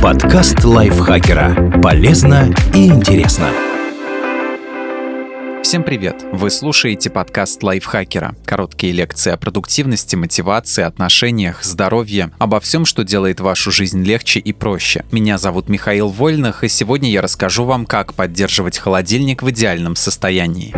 Подкаст лайфхакера. Полезно и интересно. Всем привет! Вы слушаете подкаст лайфхакера. Короткие лекции о продуктивности, мотивации, отношениях, здоровье, обо всем, что делает вашу жизнь легче и проще. Меня зовут Михаил Вольных, и сегодня я расскажу вам, как поддерживать холодильник в идеальном состоянии.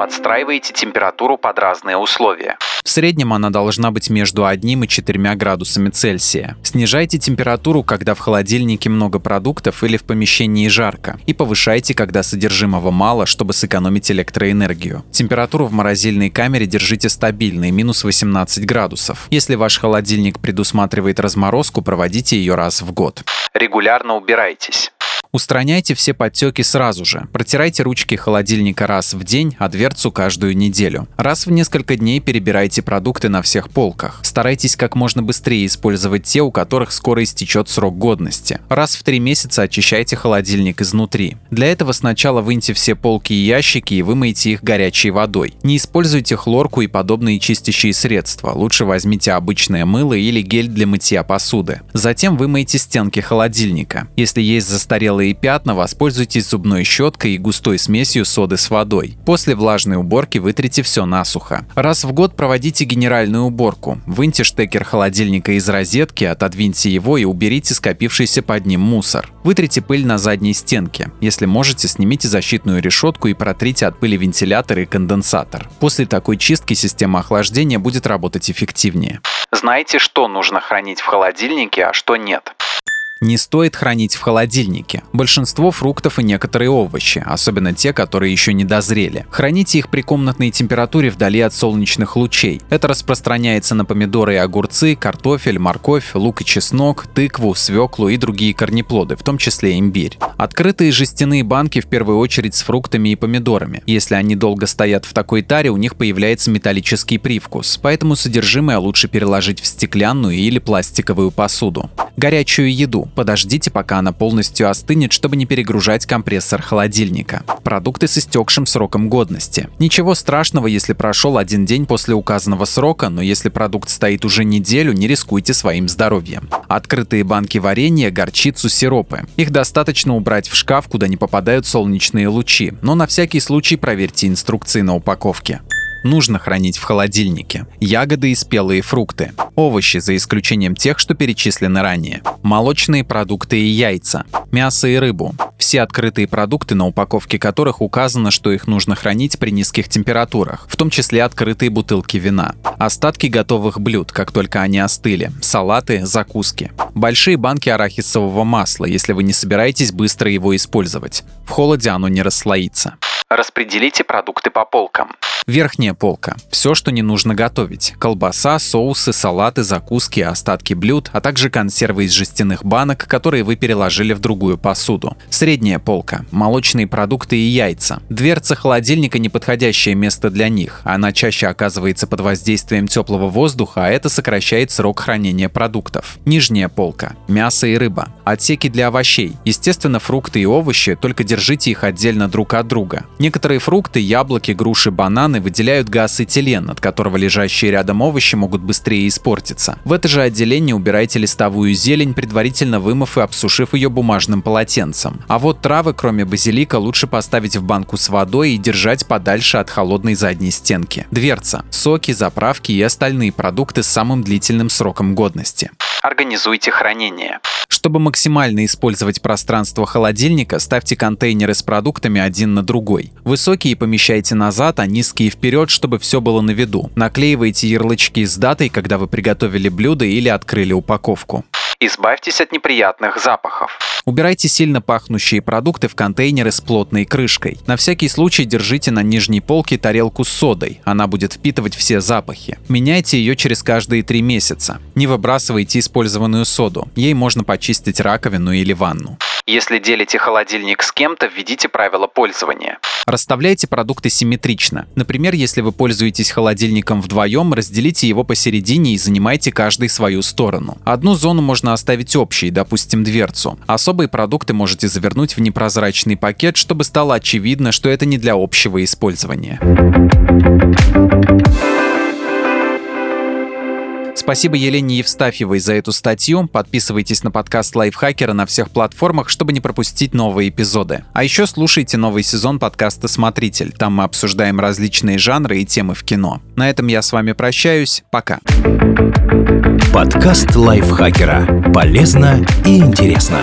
Подстраивайте температуру под разные условия. В среднем она должна быть между 1 и 4 градусами Цельсия. Снижайте температуру, когда в холодильнике много продуктов или в помещении жарко, и повышайте, когда содержимого мало, чтобы сэкономить электроэнергию. Температуру в морозильной камере держите стабильной, минус 18 градусов. Если ваш холодильник предусматривает разморозку, проводите ее раз в год. Регулярно убирайтесь. Устраняйте все подтеки сразу же. Протирайте ручки холодильника раз в день, а дверцу каждую неделю. Раз в несколько дней перебирайте продукты на всех полках. Старайтесь как можно быстрее использовать те, у которых скоро истечет срок годности. Раз в три месяца очищайте холодильник изнутри. Для этого сначала выньте все полки и ящики и вымойте их горячей водой. Не используйте хлорку и подобные чистящие средства. Лучше возьмите обычное мыло или гель для мытья посуды. Затем вымойте стенки холодильника. Если есть застарелые белые пятна, воспользуйтесь зубной щеткой и густой смесью соды с водой. После влажной уборки вытрите все насухо. Раз в год проводите генеральную уборку. Выньте штекер холодильника из розетки, отодвиньте его и уберите скопившийся под ним мусор. Вытрите пыль на задней стенке. Если можете, снимите защитную решетку и протрите от пыли вентилятор и конденсатор. После такой чистки система охлаждения будет работать эффективнее. Знаете, что нужно хранить в холодильнике, а что нет? Не стоит хранить в холодильнике. Большинство фруктов и некоторые овощи, особенно те, которые еще не дозрели. Храните их при комнатной температуре вдали от солнечных лучей. Это распространяется на помидоры и огурцы, картофель, морковь, лук и чеснок, тыкву, свеклу и другие корнеплоды, в том числе имбирь. Открытые жестяные банки в первую очередь с фруктами и помидорами. Если они долго стоят в такой таре, у них появляется металлический привкус, поэтому содержимое лучше переложить в стеклянную или пластиковую посуду. Горячую еду Подождите, пока она полностью остынет, чтобы не перегружать компрессор холодильника. Продукты с истекшим сроком годности. Ничего страшного, если прошел один день после указанного срока, но если продукт стоит уже неделю, не рискуйте своим здоровьем. Открытые банки варенья, горчицу, сиропы. Их достаточно убрать в шкаф, куда не попадают солнечные лучи, но на всякий случай проверьте инструкции на упаковке нужно хранить в холодильнике. Ягоды и спелые фрукты. Овощи, за исключением тех, что перечислены ранее. Молочные продукты и яйца. Мясо и рыбу. Все открытые продукты, на упаковке которых указано, что их нужно хранить при низких температурах, в том числе открытые бутылки вина. Остатки готовых блюд, как только они остыли. Салаты, закуски. Большие банки арахисового масла, если вы не собираетесь быстро его использовать. В холоде оно не расслоится. Распределите продукты по полкам. Верхняя полка. Все, что не нужно готовить. Колбаса, соусы, салаты, закуски, остатки блюд, а также консервы из жестяных банок, которые вы переложили в другую посуду. Средняя полка. Молочные продукты и яйца. Дверца холодильника – неподходящее место для них. Она чаще оказывается под воздействием теплого воздуха, а это сокращает срок хранения продуктов. Нижняя полка. Мясо и рыба. Отсеки для овощей. Естественно, фрукты и овощи, только держите их отдельно друг от друга. Некоторые фрукты, яблоки, груши, бананы выделяют газ этилен, от которого лежащие рядом овощи могут быстрее испортиться. В это же отделение убирайте листовую зелень, предварительно вымыв и обсушив ее бумажным полотенцем. А вот травы, кроме базилика, лучше поставить в банку с водой и держать подальше от холодной задней стенки. Дверца, соки, заправки и остальные продукты с самым длительным сроком годности. Организуйте хранение. Чтобы максимально использовать пространство холодильника, ставьте контейнеры с продуктами один на другой. Высокие помещайте назад, а низкие вперед, чтобы все было на виду. Наклеивайте ярлычки с датой, когда вы приготовили блюдо или открыли упаковку. Избавьтесь от неприятных запахов. Убирайте сильно пахнущие продукты в контейнеры с плотной крышкой. На всякий случай держите на нижней полке тарелку с содой, она будет впитывать все запахи. Меняйте ее через каждые три месяца. Не выбрасывайте использованную соду, ей можно почистить раковину или ванну. Если делите холодильник с кем-то, введите правила пользования. Расставляйте продукты симметрично. Например, если вы пользуетесь холодильником вдвоем, разделите его посередине и занимайте каждый свою сторону. Одну зону можно оставить общей, допустим, дверцу. Особые продукты можете завернуть в непрозрачный пакет, чтобы стало очевидно, что это не для общего использования. Спасибо Елене Евстафьевой за эту статью. Подписывайтесь на подкаст Лайфхакера на всех платформах, чтобы не пропустить новые эпизоды. А еще слушайте новый сезон подкаста «Смотритель». Там мы обсуждаем различные жанры и темы в кино. На этом я с вами прощаюсь. Пока. Подкаст Лайфхакера. Полезно и интересно.